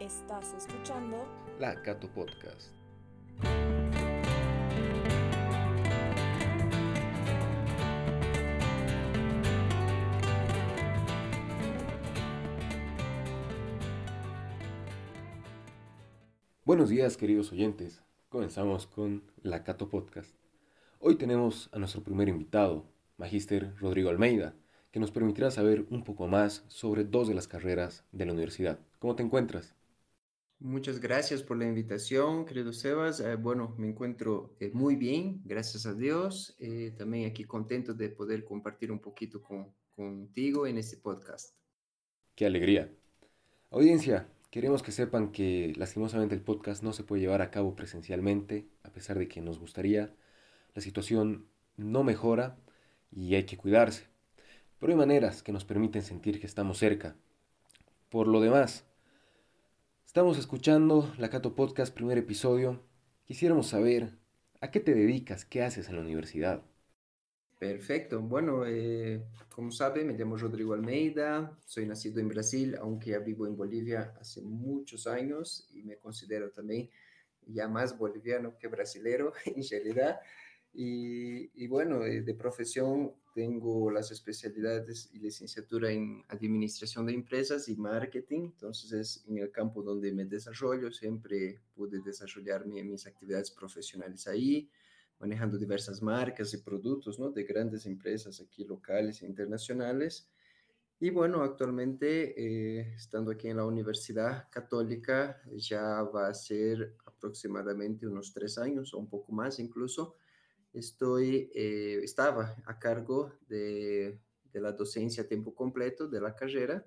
Estás escuchando La Cato Podcast. Buenos días queridos oyentes, comenzamos con La Cato Podcast. Hoy tenemos a nuestro primer invitado, Magíster Rodrigo Almeida, que nos permitirá saber un poco más sobre dos de las carreras de la universidad. ¿Cómo te encuentras? Muchas gracias por la invitación, querido Sebas. Eh, bueno, me encuentro eh, muy bien, gracias a Dios. Eh, también aquí contento de poder compartir un poquito con, contigo en este podcast. Qué alegría. Audiencia, queremos que sepan que lastimosamente el podcast no se puede llevar a cabo presencialmente, a pesar de que nos gustaría. La situación no mejora y hay que cuidarse. Pero hay maneras que nos permiten sentir que estamos cerca. Por lo demás, Estamos escuchando la Cato Podcast, primer episodio. Quisiéramos saber a qué te dedicas, qué haces en la universidad. Perfecto. Bueno, eh, como sabe, me llamo Rodrigo Almeida, soy nacido en Brasil, aunque ya vivo en Bolivia hace muchos años y me considero también ya más boliviano que brasilero en realidad. Y, bueno, eh, de, profesión tengo las especialidades y licenciatura en administración de empresas y marketing, entonces es en el campo donde me desarrollo, siempre pude desarrollar mis actividades profesionales ahí, manejando diversas marcas y productos ¿no? de grandes empresas aquí locales e internacionales. Y bueno, actualmente eh, estando aquí en la Universidad Católica, ya va a ser aproximadamente unos tres años o un poco más incluso, estoy, eh, estaba a cargo de, de, la docencia a tiempo completo de la carrera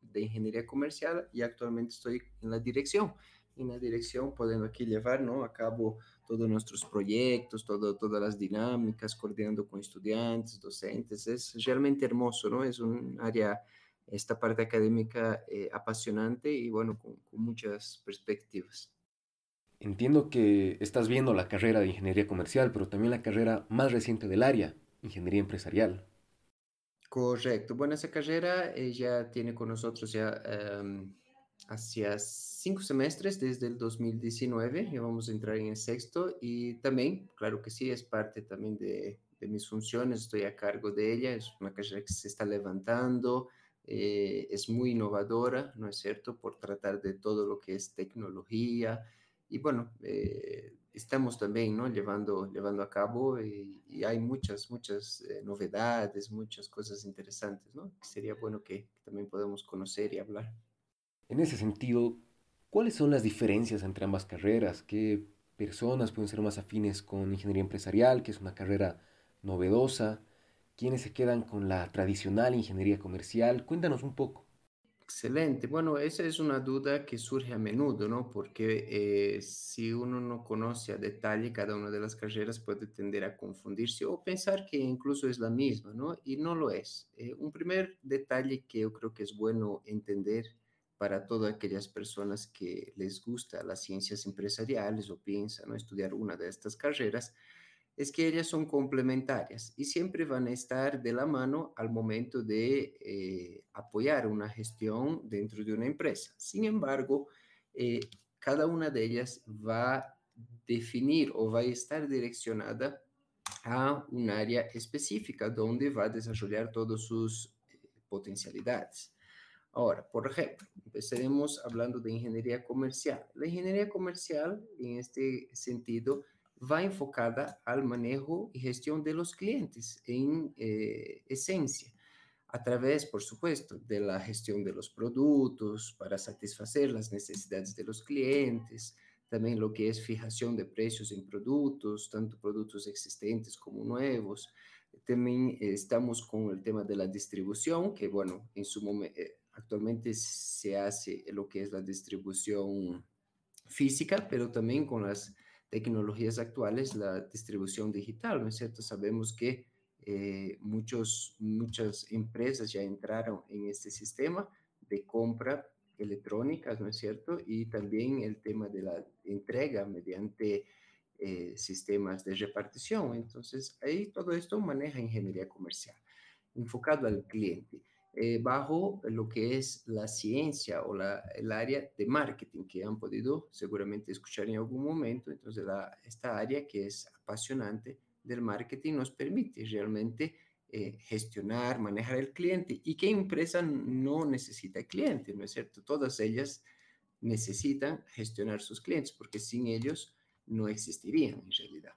de, ingeniería comercial y actualmente estoy en la dirección. En la dirección, pudiendo aquí llevar ¿no? a cabo todos nuestros proyectos, todo, todas las dinámicas, coordinando con estudiantes, docentes. Es realmente hermoso, ¿no? Es un área, esta parte académica eh, apasionante y bueno, con muchas perspectivas. Entiendo que estás viendo la carrera de ingeniería comercial, pero también la carrera más reciente del área, ingeniería empresarial. Correcto. Bueno, esa carrera ella tiene con nosotros ya um, hacia cinco semestres desde el 2019, ya vamos a entrar en el sexto y también, claro que sí, es parte también de, de mis funciones, estoy a cargo de ella, es una carrera que se está levantando, eh, es muy innovadora, ¿no es cierto?, por tratar de todo lo que es tecnología, y bueno, eh, estamos también ¿no? llevando, llevando a cabo y, hay muchas, muchas eh, novedades, muchas cosas interesantes, ¿no? Sería bueno que, también podamos conocer y hablar. En ese sentido, ¿cuáles son las diferencias entre ambas carreras? ¿Qué personas pueden ser más afines con ingeniería empresarial, que es una carrera novedosa? ¿Quiénes se quedan con la tradicional ingeniería comercial? Cuéntanos un poco. Excelente. Bueno, esa es una duda que surge a menudo, ¿no? Porque eh, si uno no conoce a detalle cada una de las carreras puede tender a confundirse o pensar que incluso es la misma, ¿no? Y no lo es. Eh, un primer detalle que yo creo que es bueno entender para todas aquellas personas que les gusta las ciencias empresariales o piensan ¿no? estudiar una de estas carreras es que ellas son complementarias y siempre van a estar de la mano al momento de eh, apoyar una gestión dentro de una empresa. Sin embargo, eh, cada una de ellas va a definir o va a estar direccionada a un área específica donde va a desarrollar todas sus eh, potencialidades. Ahora, por ejemplo, empezaremos hablando de ingeniería comercial. La ingeniería comercial, en este sentido, va enfocada al manejo y gestión de los clientes en eh, esencia, a través, por supuesto, de la gestión de los productos para satisfacer las necesidades de los clientes, también lo que es fijación de precios en productos, tanto productos existentes como nuevos. También estamos con el tema de la distribución, que bueno, en su momento, eh, actualmente se hace lo que es la distribución física, pero también con las tecnologías actuales la distribución digital, ¿no es cierto? Sabemos que eh, muchos, muchas empresas ya entraron en este sistema de compra electrónica, ¿no es cierto? Y también el tema de la entrega mediante eh, sistemas de repartición. Entonces, ahí todo esto maneja ingeniería comercial, enfocado al cliente. Eh, bajo lo que es la ciencia o la, el área de marketing que han podido seguramente escuchar en algún momento. Entonces, esta área que es apasionante del marketing nos permite realmente eh, gestionar, manejar el cliente. ¿Y qué empresa no necesita cliente? ¿No es cierto? Todas ellas necesitan gestionar sus clientes porque sin ellos no existirían en realidad.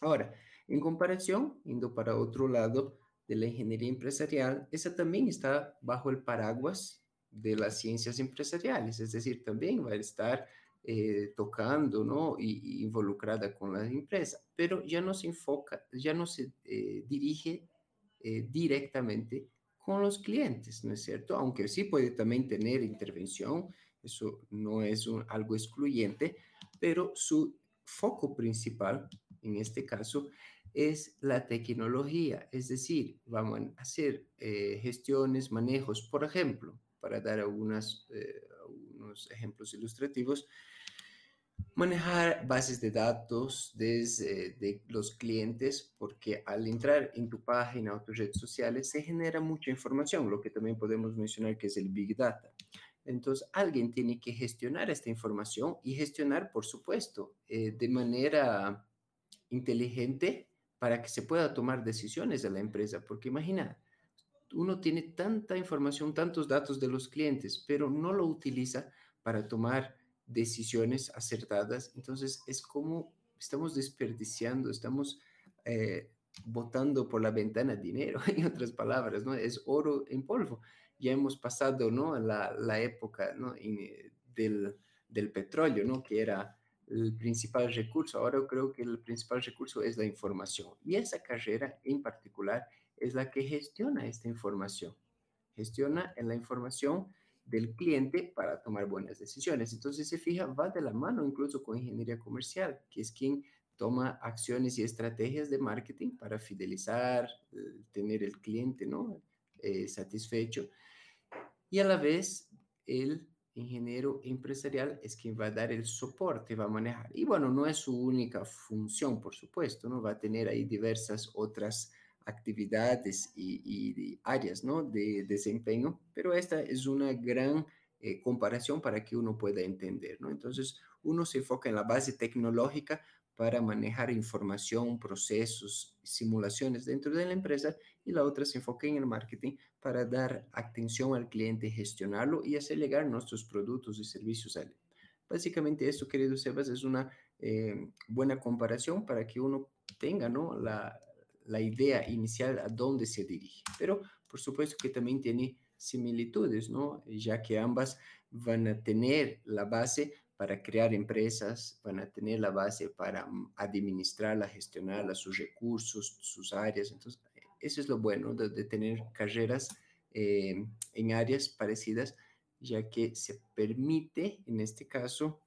Ahora, en comparación, yendo para otro lado de la ingeniería empresarial, esa también está bajo el paraguas de las ciencias empresariales, es decir, también va a estar eh, tocando, ¿no? Y, involucrada con la empresa, pero ya no se enfoca, ya no se eh, dirige eh, directamente con los clientes, ¿no es cierto? Aunque sí puede también tener intervención, eso no es algo excluyente, pero su foco principal, en este caso, es la tecnología, es decir, vamos a hacer eh, gestiones, manejos, por ejemplo, para dar algunas, eh, algunos ejemplos ilustrativos, manejar bases de datos desde de los clientes, porque al entrar en tu página o tus redes sociales se genera mucha información, lo que también podemos mencionar que es el Big Data. Entonces, alguien tiene que gestionar esta información y gestionar, por supuesto, eh, de manera inteligente para que se pueda tomar decisiones de la empresa, porque imagina, uno tiene tanta información, tantos datos de los clientes, pero no lo utiliza para tomar decisiones acertadas. Entonces es como estamos desperdiciando, estamos eh, botando por la ventana dinero, en otras palabras, ¿no? Es oro en polvo. Ya hemos pasado, ¿no? La, la época, ¿no? Eh, del, del petróleo, ¿no? Que era el principal recurso. Ahora creo que el principal recurso es la información. Y esa carrera en particular es la que gestiona esta información. Gestiona la información del cliente para tomar buenas decisiones. Entonces se fija, va de la mano incluso con ingeniería comercial, que es quien toma acciones y estrategias de marketing para fidelizar, eh, tener el cliente ¿no? Eh, satisfecho. Y a la vez, el ingeniero empresarial es quien va a dar el soporte, va a manejar. Y bueno, no es su única función, por supuesto, ¿no? Va a tener ahí diversas otras actividades y, áreas ¿no? de desempeño, pero esta es una gran eh, comparación para que uno pueda entender. ¿no? Entonces, uno se enfoca en la base tecnológica para manejar información, procesos, simulaciones dentro de la empresa y la otra se enfoca en el marketing para dar atención al cliente, gestionarlo y hacer llegar nuestros productos y servicios a él. Básicamente esto, querido Sebas, es una eh, buena comparación para que uno tenga ¿no? la, la idea inicial a dónde se dirige. Pero por supuesto que también tiene similitudes, ¿no? Ya que ambas van a tener la base para crear empresas, van a tener la base para mm, administrarla, gestionarla, sus recursos, sus áreas. Entonces, eso es lo bueno de, tener carreras eh, en áreas parecidas, ya que se permite, en este caso,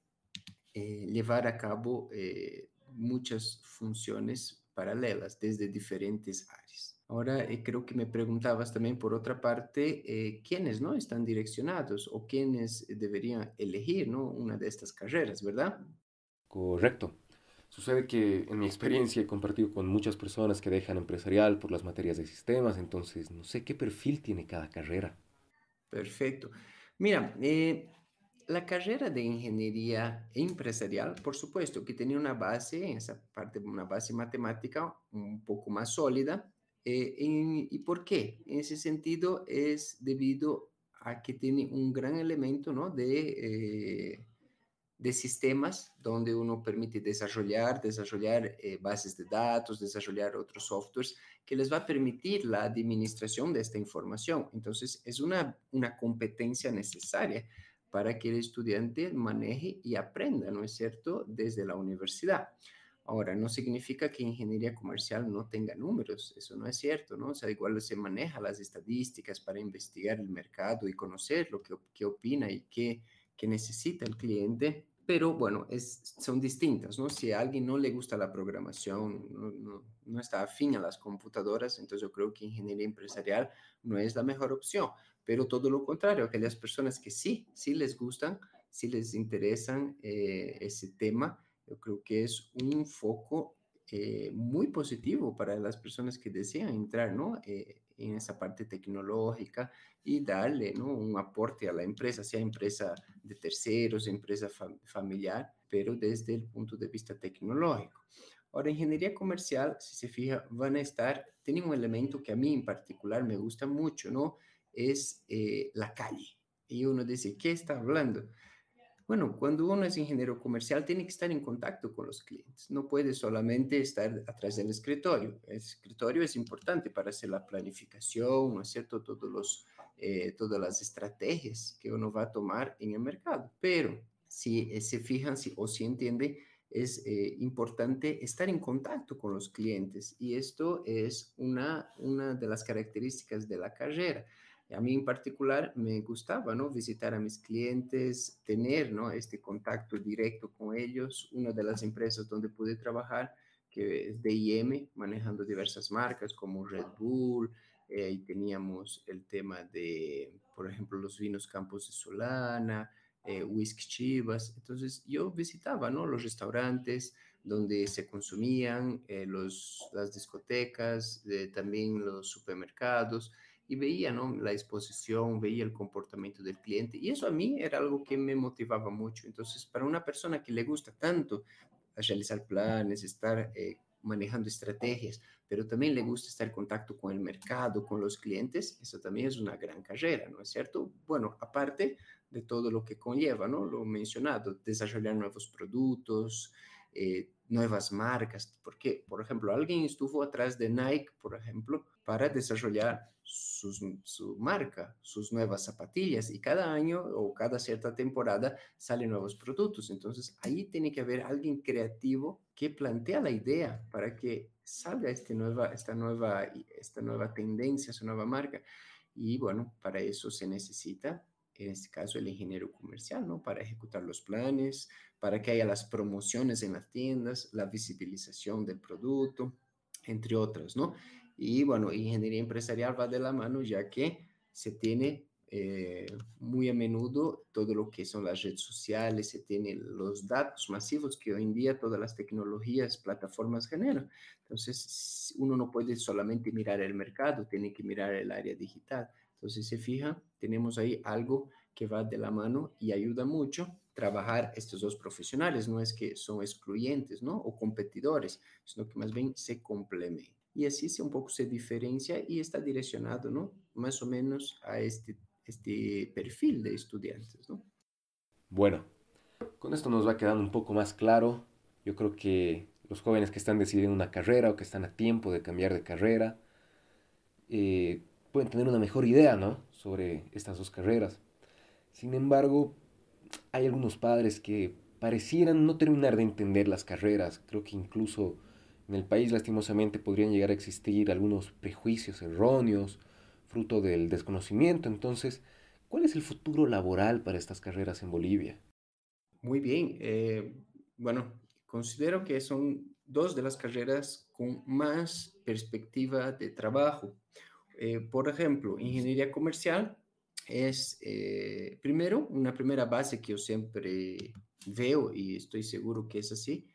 eh, llevar a cabo eh, muchas funciones paralelas desde diferentes áreas. Ahora eh, creo que me preguntabas también por otra parte eh, quiénes no están direccionados o quiénes deberían elegir ¿no? una de estas carreras, ¿verdad? Correcto. Sucede que en mi experiencia he compartido con muchas personas que dejan empresarial por las materias de sistemas, entonces no sé qué perfil tiene cada carrera. Perfecto. Mira, eh, la carrera de ingeniería empresarial, por supuesto, que tenía una base, en esa parte, una base matemática un poco más sólida. Eh, ¿Y por qué? En ese sentido es debido a que tiene un gran elemento ¿no? de, eh, de sistemas donde uno permite desarrollar, desarrollar eh, bases de datos, desarrollar otros softwares que les va a permitir la administración de esta información. Entonces, es una, una competencia necesaria para que el estudiante maneje y aprenda, ¿no es cierto?, desde la universidad. Ahora, no significa que ingeniería comercial no tenga números, eso no es cierto, ¿no? O sea, igual se maneja las estadísticas para investigar el mercado y conocer lo que, opina y qué, necesita el cliente, pero bueno, son distintas, ¿no? Si a alguien no le gusta la programación, no, está afín a las computadoras, entonces yo creo que ingeniería empresarial no es la mejor opción, pero todo lo contrario, aquellas personas que sí, sí les gustan, sí les interesan eh, ese tema, yo creo que es un foco eh, muy positivo para las personas que desean entrar ¿no? Eh, en esa parte tecnológica y darle ¿no? un aporte a la empresa, sea empresa de terceros, empresa familiar, pero desde el punto de vista tecnológico. Ahora, ingeniería comercial, si se fija, van a estar, tiene un elemento que a mí en particular me gusta mucho, ¿no? Es eh, la calle. Y uno dice, ¿qué está hablando? Bueno, cuando uno es ingeniero comercial, tiene que estar en contacto con los clientes. No puede solamente estar atrás del escritorio. El escritorio es importante para hacer la planificación, ¿no es cierto? Todos los, eh, todas las estrategias que uno va a tomar en el mercado. Pero si eh, se fijan si, o si entiende, es importante estar en contacto con los clientes. Y esto es una, una de las características de la carrera. A mí en particular me gustaba, ¿no? Visitar a mis clientes, tener, ¿no? Este contacto directo con ellos. Una de las empresas donde pude trabajar, que es DIM, manejando diversas marcas como Red Bull, eh, teníamos el tema de, por ejemplo, los vinos Campos de Solana, eh, Whisky Chivas. Entonces yo visitaba, ¿no? Los restaurantes donde se consumían, eh, los, las discotecas, también los supermercados y veía ¿no? la exposición, veía el comportamiento del cliente y eso a mí era algo que me motivaba mucho. Entonces, para una persona que le gusta tanto realizar planes, estar eh, manejando estrategias, pero también le gusta estar en contacto con el mercado, con los clientes, eso también es una gran carrera, ¿no es cierto? Bueno, aparte de todo lo que conlleva, ¿no? Lo mencionado, desarrollar nuevos productos, eh, nuevas marcas, porque, por ejemplo, alguien estuvo atrás de Nike, por ejemplo, para desarrollar su marca, sus nuevas zapatillas y cada año o cada cierta temporada salen nuevos productos. Entonces ahí tiene que haber alguien creativo que plantea la idea para que salga este nueva, esta, nueva, esta nueva tendencia, esta nueva marca. Y bueno, para eso se necesita, en este caso, el ingeniero comercial, ¿no? Para ejecutar los planes, para que haya las promociones en las tiendas, la visibilización del producto, entre otras, ¿no? Y bueno, ingeniería empresarial va de la mano ya que se tiene eh, muy a menudo todo lo que son las redes sociales, se tienen los datos masivos que hoy en día todas las tecnologías, plataformas generan. Entonces, uno no puede solamente mirar el mercado, tiene que mirar el área digital. Entonces, se fija, tenemos ahí algo que va de la mano y ayuda mucho trabajar estos dos profesionales. No es que son excluyentes, ¿no? O competidores, sino que más bien se complementan y así se un poco se diferencia y está direccionado, ¿no? Más o menos a este, este perfil de estudiantes, ¿no? Bueno, con esto nos va quedando un poco más claro. Yo creo que los jóvenes que están decidiendo una carrera o que están a tiempo de cambiar de carrera eh, pueden tener una mejor idea, ¿no? Sobre estas dos carreras. Sin embargo, hay algunos padres que parecieran no terminar de entender las carreras. Creo que incluso en el país, lastimosamente, podrían llegar a existir algunos prejuicios erróneos, fruto del desconocimiento. Entonces, ¿cuál es el futuro laboral para estas carreras en Bolivia? Muy bien. Eh, bueno, considero que son dos de las carreras con más perspectiva de trabajo. Eh, por ejemplo, ingeniería comercial es, eh, primero, una primera base que yo siempre veo y estoy seguro que es así,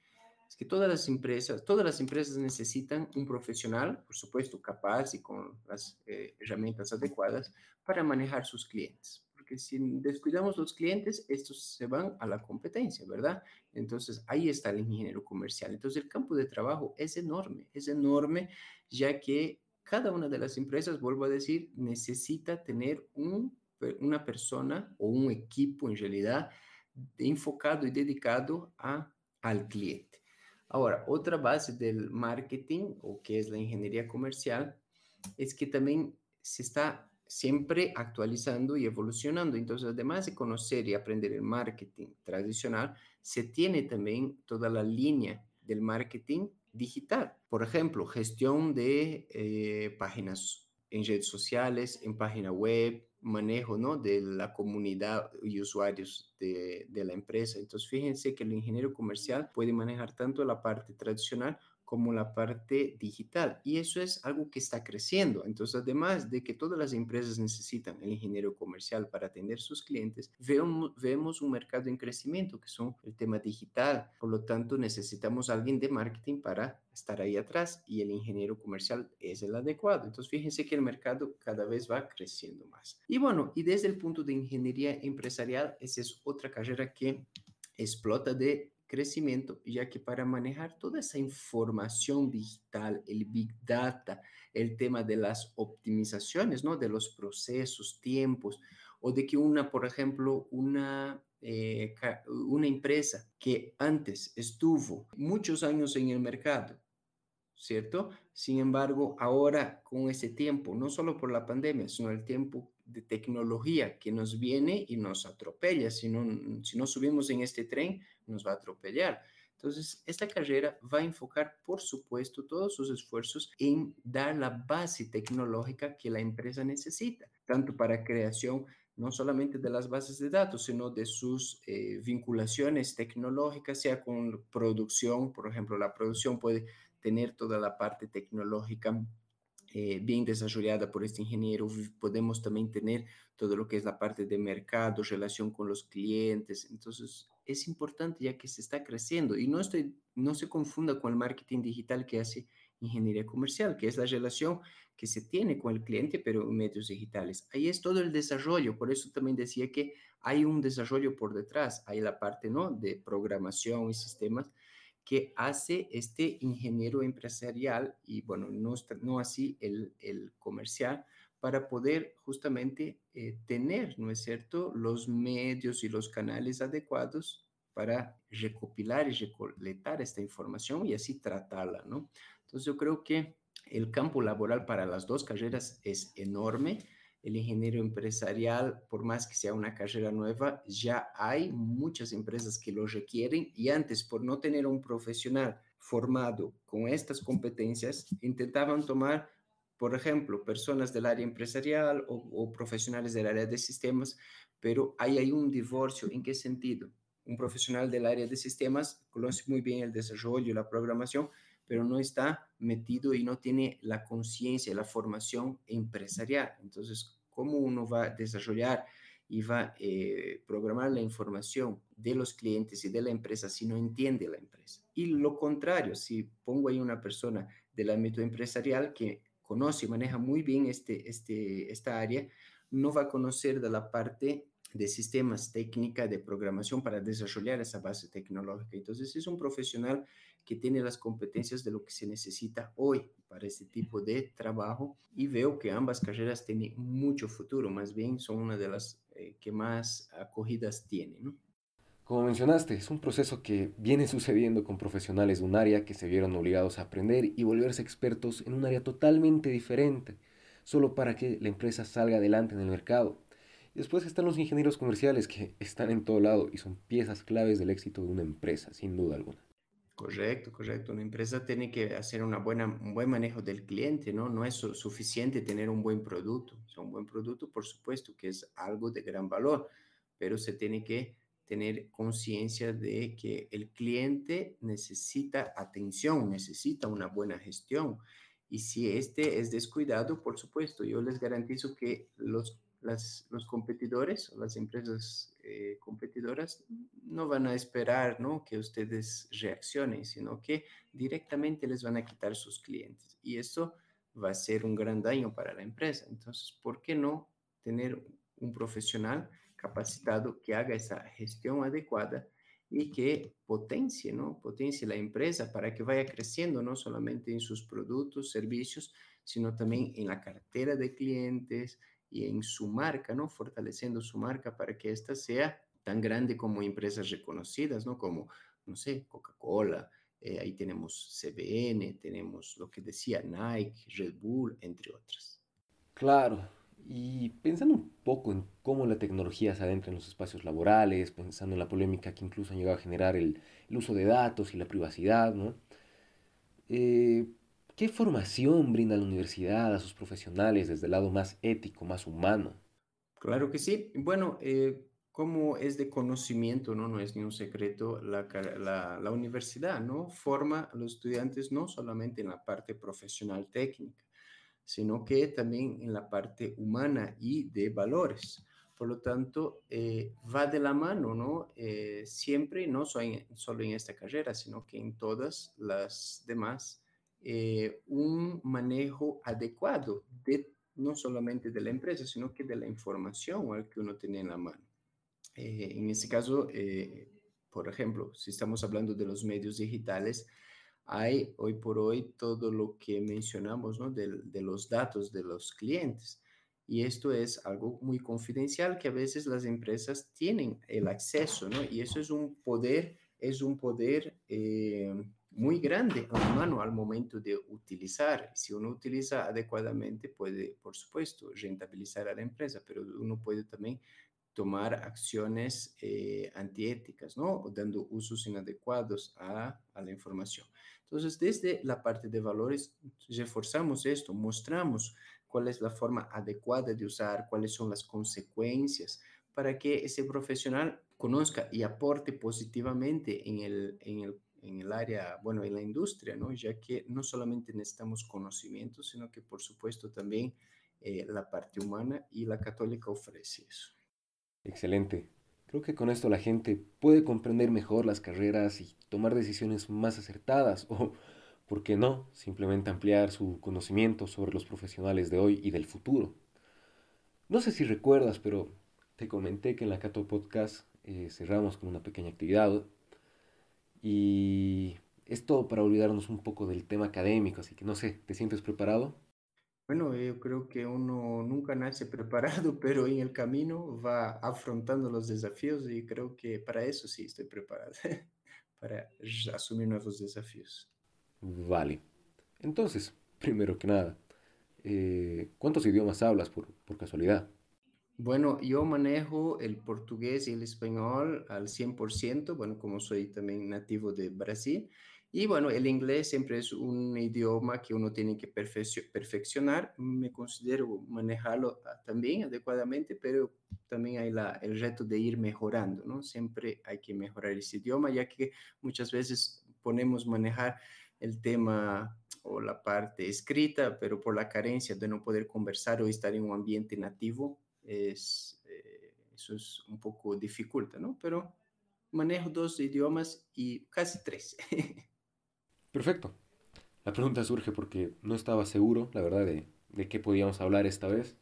es que todas las empresas, todas las empresas necesitan un profesional, por supuesto, capaz y con las eh, herramientas adecuadas para manejar sus clientes. Porque si descuidamos los clientes, estos se van a la competencia, ¿verdad? Entonces, ahí está el ingeniero comercial. Entonces, el campo de trabajo es enorme, es enorme, ya que cada una de las empresas, vuelvo a decir, necesita tener un, una persona o un equipo en realidad enfocado y dedicado a, al cliente. Ahora, otra base del marketing, o que es la ingeniería comercial, es que también se está siempre actualizando y evolucionando. Entonces, además de conocer y aprender el marketing tradicional, se tiene también toda la línea del marketing digital. Por ejemplo, gestión de eh, páginas en redes sociales, en página web, manejo ¿no? de la comunidad y usuarios de, de, la empresa. Entonces, fíjense que el ingeniero comercial puede manejar tanto la parte tradicional como la parte digital. Y eso es algo que está creciendo. Entonces, además de que todas las empresas necesitan el ingeniero comercial para atender sus clientes, vemos, vemos un mercado en crecimiento que son el tema digital. Por lo tanto, necesitamos alguien de marketing para estar ahí atrás y el ingeniero comercial es el adecuado. Entonces, fíjense que el mercado cada vez va creciendo más. Y bueno, y desde el punto de ingeniería empresarial, esa es otra carrera que explota de crecimiento, ya que para manejar toda esa información digital, el Big Data, el tema de las optimizaciones, ¿no? De los procesos, tiempos, o de que una, por ejemplo, una, eh, una empresa que antes estuvo muchos años en el mercado, ¿cierto? Sin embargo, ahora con ese tiempo, no solo por la pandemia, sino el tiempo de tecnología que nos viene y nos atropella. Si no, si no subimos en este tren, nos va a atropellar. Entonces, esta carrera va a enfocar, por supuesto, todos sus esfuerzos en dar la base tecnológica que la empresa necesita, tanto para creación no solamente de las bases de datos, sino de sus eh, vinculaciones tecnológicas, sea con producción, por ejemplo, la producción puede tener toda la parte tecnológica eh, bien desarrollada por este ingeniero, podemos también tener todo lo que es la parte de mercado, relación con los clientes. Entonces, es importante ya que se está creciendo y no, estoy, no se confunda con el marketing digital que hace ingeniería comercial, que es la relación que se tiene con el cliente, pero en medios digitales. Ahí es todo el desarrollo, por eso también decía que hay un desarrollo por detrás, hay la parte ¿no? de programación y sistemas, que hace este ingeniero empresarial y bueno, no, no así el, el comercial para poder justamente eh, tener, ¿no es cierto?, los medios y los canales adecuados para recopilar y recolectar esta información y así tratarla, ¿no? Entonces yo creo que el campo laboral para las dos carreras es enorme el ingeniero empresarial, por más que sea una carrera nueva, ya hay muchas empresas que lo requieren y antes, por no tener un profesional formado con estas competencias, intentaban tomar, por ejemplo, personas del área empresarial o, profesionales del área de sistemas, pero ahí hay un divorcio. ¿En qué sentido? Un profesional del área de sistemas conoce muy bien el desarrollo, la programación, pero no está metido y no tiene la conciencia, la formación empresarial. Entonces, cómo uno va a desarrollar y va a eh, programar la información de los clientes y de la empresa si no entiende la empresa. Y lo contrario, si pongo ahí una persona del ámbito empresarial que conoce y maneja muy bien este, este, esta área, no va a conocer de la parte de sistemas técnica de programación para desarrollar esa base tecnológica. Entonces es un profesional que tiene las competencias de lo que se necesita hoy para este tipo de trabajo y veo que ambas carreras tienen mucho futuro, más bien son una de las eh, que más acogidas tienen. Como mencionaste, es un proceso que viene sucediendo con profesionales de un área que se vieron obligados a aprender y volverse expertos en un área totalmente diferente, solo para que la empresa salga adelante en el mercado después están los ingenieros comerciales que están en todo lado y son piezas claves del éxito de una empresa, sin duda alguna. Correcto, correcto. Una empresa tiene que hacer una buena, un buen manejo del cliente, ¿no? No es suficiente tener un buen producto. O un buen producto, por supuesto, que es algo de gran valor, pero se tiene que tener conciencia de que el cliente necesita atención, necesita una buena gestión. Y si este es descuidado, por supuesto, yo les garantizo que los los competidores las empresas eh, competidoras no van a esperar ¿no? que ustedes reaccionen, sino que directamente les van a quitar sus clientes. Y eso va a ser un gran daño para la empresa. Entonces, ¿por qué no tener un profesional capacitado que haga esa gestión adecuada y que potencie, ¿no? Potencie la empresa para que vaya creciendo no solamente en sus productos, servicios, sino también en la cartera de clientes, y en su marca, ¿no? Fortaleciendo su marca para que ésta sea tan grande como empresas reconocidas, ¿no? Como, no sé, Coca-Cola, eh, ahí tenemos CBN, tenemos lo que decía Nike, Red Bull, entre otras. Claro, y pensando un poco en cómo la tecnología se adentra en los espacios laborales, pensando en la polémica que incluso han llegado a generar el, el uso de datos y la privacidad, ¿no? Eh, ¿Qué formación brinda la universidad a sus profesionales desde el lado más ético, más humano? Claro que sí. Bueno, eh, como es de conocimiento, ¿no? No es ni un secreto, la, la, la, universidad, ¿no? Forma a los estudiantes no solamente en la parte profesional técnica, sino que también en la parte humana y de valores. Por lo tanto, eh, va de la mano, ¿no? Eh, siempre, no solo en esta carrera, sino que en todas las demás, eh, un manejo adecuado de no solamente de la empresa, sino que de la información que uno tiene en la mano. en este caso, por ejemplo, si estamos hablando de los medios digitales, hay hoy por hoy todo lo que mencionamos, ¿no? De, de los datos de los clientes y esto es algo muy confidencial que a veces las empresas tienen el acceso, ¿no? Y eso es un poder, es un poder eh, muy grande a la mano al momento de utilizar. Si uno utiliza adecuadamente, puede, por supuesto, rentabilizar a la empresa, pero uno puede también tomar acciones eh, antiéticas, ¿no? O dando usos inadecuados a, a, la información. Entonces, desde la parte de valores, reforzamos esto, mostramos cuál es la forma adecuada de usar, cuáles son las consecuencias para que ese profesional conozca y aporte positivamente en el, en el, en el área, bueno, en la industria, ¿no? Ya que no solamente necesitamos conocimiento, sino que por supuesto también eh, la parte humana y la católica ofrece eso. Excelente. Creo que con esto la gente puede comprender mejor las carreras y tomar decisiones más acertadas o ¿por qué no? Simplemente ampliar su conocimiento sobre los profesionales de hoy y del futuro. No sé si recuerdas, pero te comenté que en la Cato Podcast eh, cerramos con una pequeña actividad y es todo para olvidarnos un poco del tema académico, así que no sé, ¿te sientes preparado? Bueno, yo creo que uno nunca nace preparado, pero en el camino va afrontando los desafíos y creo que para eso sí estoy preparado, para asumir nuevos desafíos. Vale. Entonces, primero que nada, eh, ¿cuántos idiomas hablas por, por, casualidad? Bueno, yo manejo el portugués y el español al 100%, bueno, como soy también nativo de Brasil. Y bueno, el inglés siempre es un idioma que uno tiene que perfeccionar. Me considero manejarlo ah, también adecuadamente, pero también hay la, el reto de ir mejorando, ¿no? Siempre hay que mejorar ese idioma, ya que muchas veces ponemos manejar el tema o la parte escrita, pero por la carencia de no poder conversar o estar en un ambiente nativo, es, eh, eso es un poco dificulta, ¿no? Pero manejo dos idiomas y casi tres. Perfecto. La pregunta surge porque no estaba seguro, la verdad, de, de qué podíamos hablar esta vez.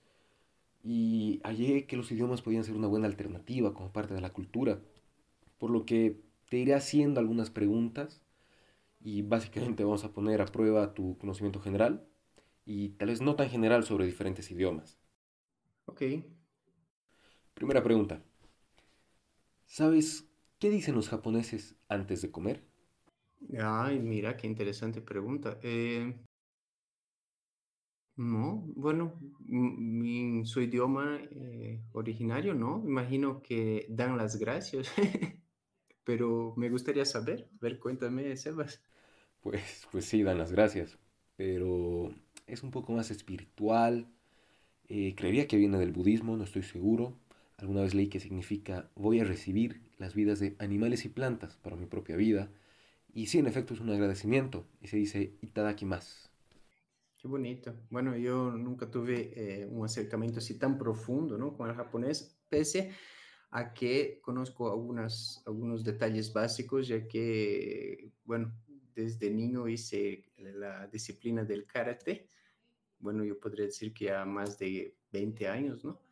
Y hallé que los idiomas podían ser una buena alternativa como parte de la cultura. Por lo que te iré haciendo algunas preguntas y básicamente vamos a poner a prueba tu conocimiento general y tal vez no tan general sobre diferentes idiomas. Ok. Primera pregunta. ¿Sabes qué dicen los japoneses antes de comer? Ay, mira, qué interesante pregunta. Eh, no, bueno, en su idioma eh, originario, no. Imagino que dan las gracias, pero me gustaría saber. A ver, cuéntame, Sebas pues, pues sí, dan las gracias. Pero es un poco más espiritual. Eh, creería que viene del budismo, no estoy seguro. Alguna vez leí que significa voy a recibir las vidas de animales y plantas para mi propia vida. Y sí, en efecto es un agradecimiento. Y se dice itadakimasu. Qué bonito. Bueno, yo nunca tuve eh, un acercamiento así tan profundo ¿no? con el japonés, pese a que conozco algunas, algunos detalles básicos, ya que, bueno, desde niño hice la disciplina del karate. Bueno, yo podría decir que a más de 20 años, ¿no?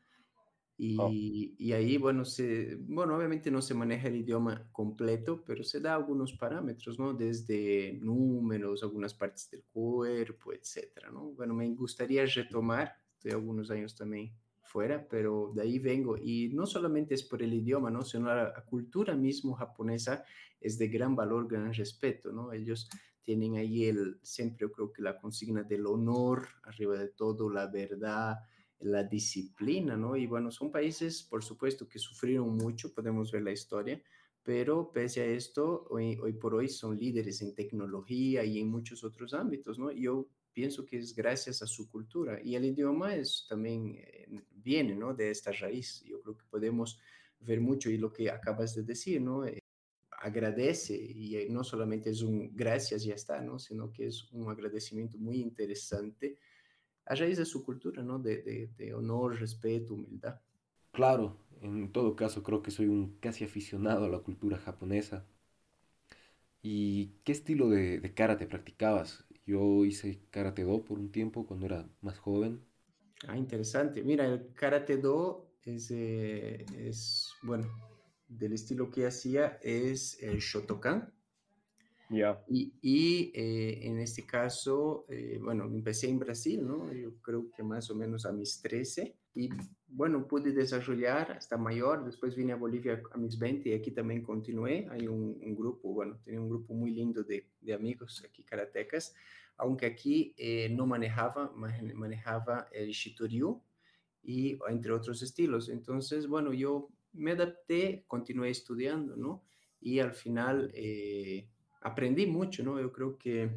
Oh. Y, y, ahí, bueno, se, bueno, obviamente no se maneja el idioma completo, pero se da algunos parámetros, ¿no? Desde números, algunas partes del cuerpo, etcétera, ¿no? Bueno, me gustaría retomar, estoy algunos años también fuera, pero de ahí vengo. Y no solamente es por el idioma, ¿no? Sino la, cultura mismo japonesa es de gran valor, gran respeto, ¿no? Ellos tienen ahí el, siempre creo que la consigna del honor, arriba de todo, la verdad, la disciplina, ¿no? Y bueno, son países, por supuesto, que sufrieron mucho, podemos ver la historia, pero pese a esto, hoy, por hoy son líderes en tecnología y en muchos otros ámbitos, ¿no? Yo pienso que es gracias a su cultura y el idioma es también eh, viene ¿no? de esta raíz. Yo creo que podemos ver mucho y lo que acabas de decir, ¿no? Eh, agradece y eh, no solamente es un gracias ya está, ¿no? Sino que es un agradecimiento muy interesante a raíz de su cultura, ¿no? De, de, de honor, respeto, humildad. Claro, en todo caso creo que soy un casi aficionado a la cultura japonesa. ¿Y qué estilo de, de karate practicabas? Yo hice karate do por un tiempo cuando era más joven. Ah, interesante. Mira, el karate do es, eh, es bueno, del estilo que hacía es el Shotokan. Ya. Y, y eh, en este caso, eh, bueno, empecé en Brasil, ¿no? Yo creo que más o menos a mis 13. Y bueno, pude desarrollar hasta mayor. Después vine a Bolivia a mis 20 y aquí también continué. Hay un, un grupo, bueno, tenía un grupo muy lindo de, de amigos aquí, karatecas. Aunque aquí eh, no manejaba, manejaba el Shitoryu y entre otros estilos. Entonces, bueno, yo me adapté, continué estudiando, ¿no? Y al final eh, aprendí mucho, ¿no? Yo creo que,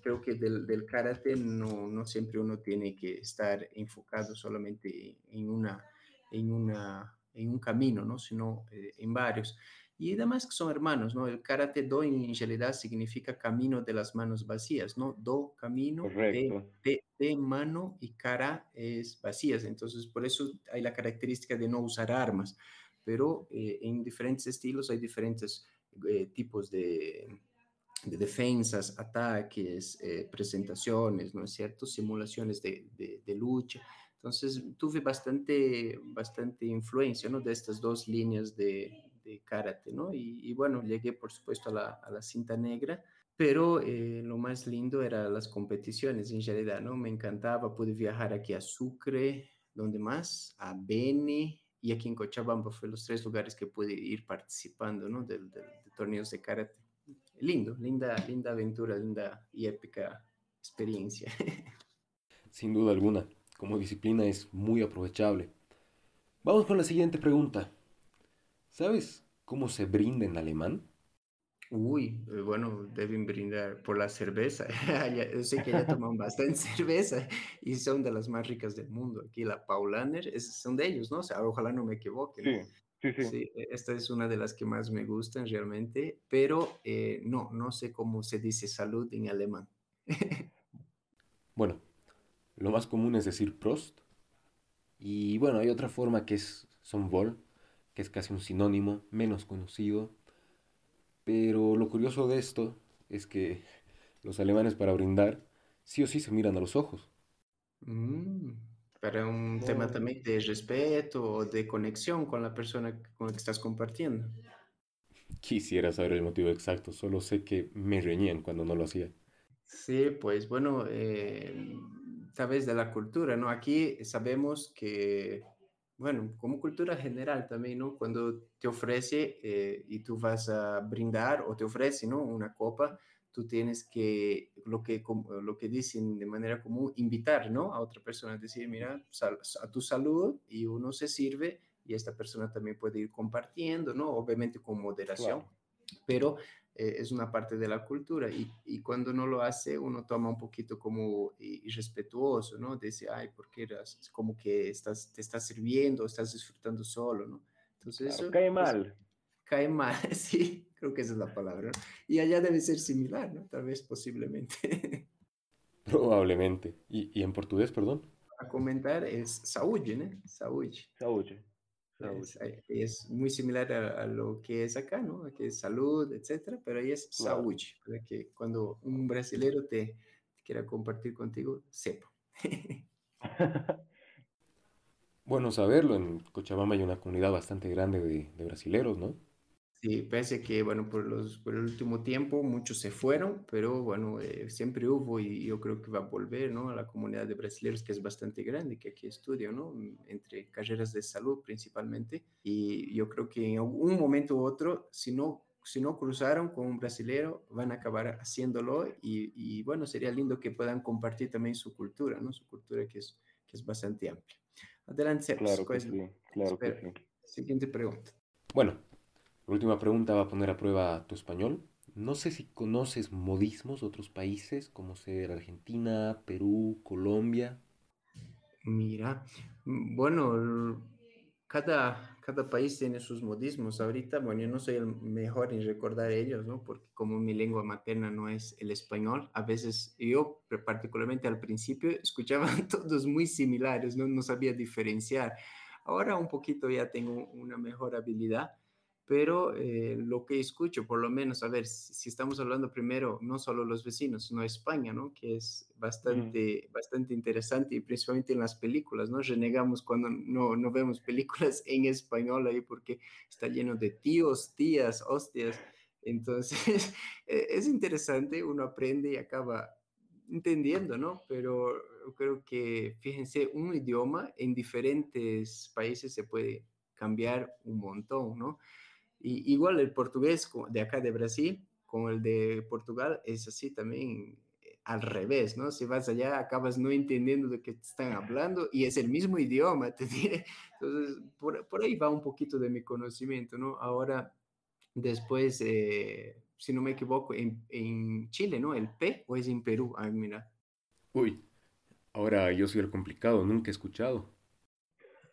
creo que del, del karate no, no, siempre uno tiene que estar enfocado solamente en, una, en, una, en un camino, ¿no? Sino eh, en varios. Y además que son hermanos, ¿no? El karate do en realidad significa camino de las manos vacías, ¿no? Do, camino, de, de, de, mano y cara es vacías. Entonces, por eso hay la característica de no usar armas. Pero eh, en diferentes estilos hay diferentes eh, tipos de, de, defensas, ataques, eh, presentaciones, ¿no es cierto? Simulaciones de, de lucha. Entonces, tuve bastante, bastante influencia, ¿no? De estas dos líneas de de karate, ¿no? Y, y, bueno, llegué por supuesto a la, a la cinta negra, pero eh, lo más lindo eran las competiciones en realidad, ¿no? Me encantaba, pude viajar aquí a Sucre, donde más? A Beni y aquí en Cochabamba, fue los tres lugares que pude ir participando, ¿no? De, de, de torneos de karate. Lindo, linda, linda aventura, linda y épica experiencia. Sin duda alguna, como disciplina es muy aprovechable. Vamos con la siguiente pregunta. ¿Sabes cómo se brinda en alemán? Uy, eh, bueno, deben brindar por la cerveza. Yo sé que ya toman bastante cerveza y son de las más ricas del mundo. Aquí la Paulaner es, son de ellos, ¿no? O sea, ojalá no me equivoque. ¿no? Sí, sí, sí. sí, e, esta es una de las que más me gustan realmente, pero eh, no, no sé cómo se dice salud en alemán. bueno, lo más común es decir Prost. Y bueno, hay otra forma que es son vol, que es casi un sinónimo menos conocido. Pero lo curioso de esto es que los alemanes para brindar sí o sí se miran a los ojos. Mm, para un oh. tema también de respeto o de conexión con la persona con la que estás compartiendo. Quisiera saber el motivo exacto, solo sé que me reñían cuando no lo hacía. Sí, pues bueno, eh, sabes de la cultura, ¿no? Aquí sabemos que bueno, como cultura general también, ¿no? Cuando te ofrece eh, y tú vas a brindar o te ofrece, ¿no? Una copa, tú tienes que, lo que, lo que dicen de manera común, invitar, ¿no? A otra persona, decir, mira, sal, a tu salud y uno se sirve y esta persona también puede ir compartiendo, ¿no? Obviamente con moderación, claro. pero eh, es una parte de la cultura y, y, cuando no lo hace uno toma un poquito como irrespetuoso, ¿no? Dice, ay, ¿por qué eras? Es como que estás, te estás sirviendo, estás disfrutando solo, ¿no? Entonces claro, eso... Cae mal. Es, cae mal, sí, creo que esa es la palabra. ¿no? Y allá debe ser similar, ¿no? Tal vez posiblemente. Probablemente. ¿Y, y en portugués, perdón? A comentar es saúde, ¿no? Saúde. Saúde. Es, es, muy similar a, a, lo que es acá, ¿no? Que es salud, etcétera, pero ahí es salud, para que cuando un brasilero te, te quiera compartir contigo, sepa. bueno saberlo, en Cochabamba hay una comunidad bastante grande de, de brasileros, ¿no? Sí, pese que, bueno, por, los, por el último tiempo muchos se fueron, pero bueno, eh, siempre hubo y yo creo que va a volver, ¿no? A la comunidad de brasileños que es bastante grande, que aquí estudio, ¿no? Entre carreras de salud principalmente. Y yo creo que en un momento u otro, si no, si no cruzaron con un brasilero, van a acabar haciéndolo y, y bueno, sería lindo que puedan compartir también su cultura, ¿no? Su cultura que es, que es bastante amplia. Adelante, claro que sí, claro que sí. Siguiente pregunta. Bueno, la última pregunta va a poner a prueba tu español. No sé si conoces modismos de otros países, como ser Argentina, Perú, Colombia. Mira, bueno, cada, cada país tiene sus modismos. Ahorita, bueno, yo no soy el mejor en recordar ellos, ¿no? Porque como mi lengua materna no es el español, a veces yo, particularmente al principio, escuchaba todos muy similares, ¿no? No sabía diferenciar. Ahora un poquito ya tengo una mejor habilidad pero eh, lo que escucho, por lo menos, a ver, si, estamos hablando primero, no solo los vecinos, sino España, ¿no? Que es bastante, bastante interesante y principalmente en las películas, ¿no? Renegamos cuando no, no vemos películas en español ahí porque está lleno de tíos, tías, hostias. Entonces, e, es interesante, uno aprende y acaba entendiendo, ¿no? Pero creo que, fíjense, un idioma en diferentes países se puede cambiar un montón, ¿no? Igual el portugués de acá de Brasil con el de Portugal es así también eh, al revés, ¿no? Si vas allá acabas no entendiendo de qué te están hablando y es el mismo idioma, te diré. Entonces, por, por ahí va un poquito de mi conocimiento, ¿no? Ahora, después, eh, si no me equivoco, en, en, Chile, ¿no? El P o es en Perú, ah, mira. Uy, ahora yo soy el complicado, nunca he escuchado.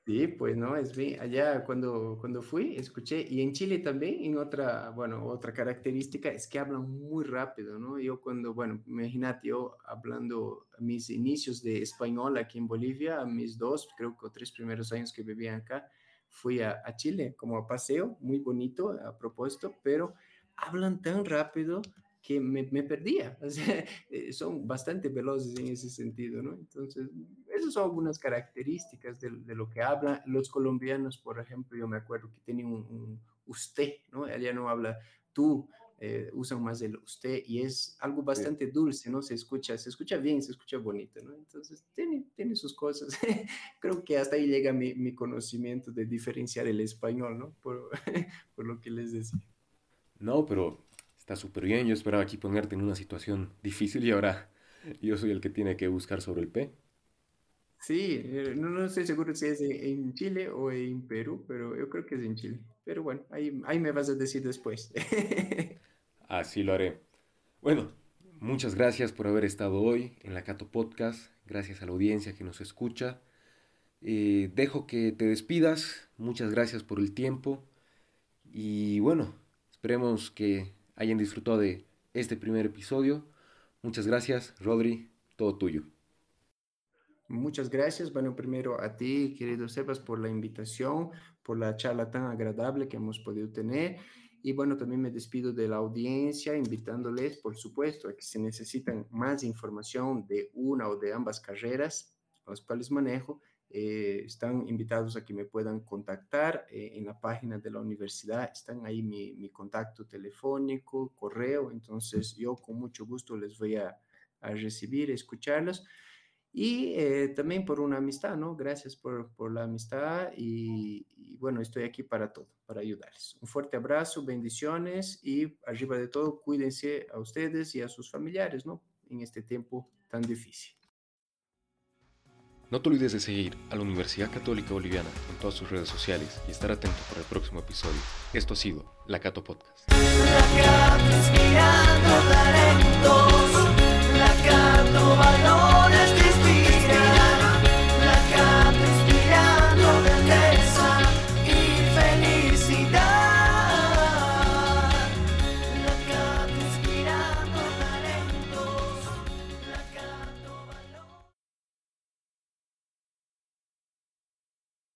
Sí, pues no, es bien. Allá cuando, cuando fui, escuché, y en Chile también, en otra, bueno, otra característica es que hablan muy rápido, ¿no? Yo cuando, bueno, imagínate, yo hablando mis inicios de español aquí en Bolivia, mis dos, creo que tres primeros años que vivía acá, fui a, a Chile como a paseo, muy bonito a propósito, pero hablan tan rápido que me, me perdía. O sea, eh, son bastante veloces en ese sentido, ¿no? Entonces, esas son algunas características de, de, lo que hablan los colombianos, por ejemplo, yo me acuerdo que tienen un, usted, ¿no? Allá no habla tú, eh, usan más el usted y es algo bastante dulce, ¿no? Se escucha, se escucha bien, se escucha bonito, ¿no? Entonces, tiene, tiene sus cosas. Creo que hasta ahí llega mi, mi, conocimiento de diferenciar el español, ¿no? Por, por lo que les decía. No, pero está súper bien. Yo esperaba aquí ponerte en una situación difícil y ahora yo soy el que tiene que buscar sobre el P. Sí, eh, no, no estoy seguro si es en Chile o en Perú, pero yo creo que es en Chile. Pero bueno, ahí, ahí me vas a decir después. Así lo haré. Bueno, muchas gracias por haber estado hoy en la Cato Podcast. Gracias a la audiencia que nos escucha. Eh, dejo que te despidas. Muchas gracias por el tiempo. Y bueno, esperemos que hayan disfrutado de este primer episodio. Muchas gracias, Rodri, todo tuyo. Muchas gracias. Bueno, primero a ti, querido Sebas, por la invitación, por la charla tan agradable que hemos podido tener. Y bueno, también me despido de la audiencia, invitándoles, por supuesto, a que si necesitan más información de una o de ambas carreras, las cuales manejo, eh, están invitados a que me puedan contactar eh, en la página de la universidad. Están ahí mi, mi, contacto telefónico, correo. Entonces yo con mucho gusto les voy a, a recibir, escucharlos. Y eh, también por una amistad, ¿no? Gracias por, por la amistad y, y, bueno, estoy aquí para todo, para ayudarles. Un fuerte abrazo, bendiciones y arriba de todo, cuídense a ustedes y a sus familiares, ¿no? En este tiempo tan difícil. No te olvides de seguir a la Universidad Católica Boliviana en todas sus redes sociales y estar atento para el próximo episodio. Esto ha sido La Cato Podcast.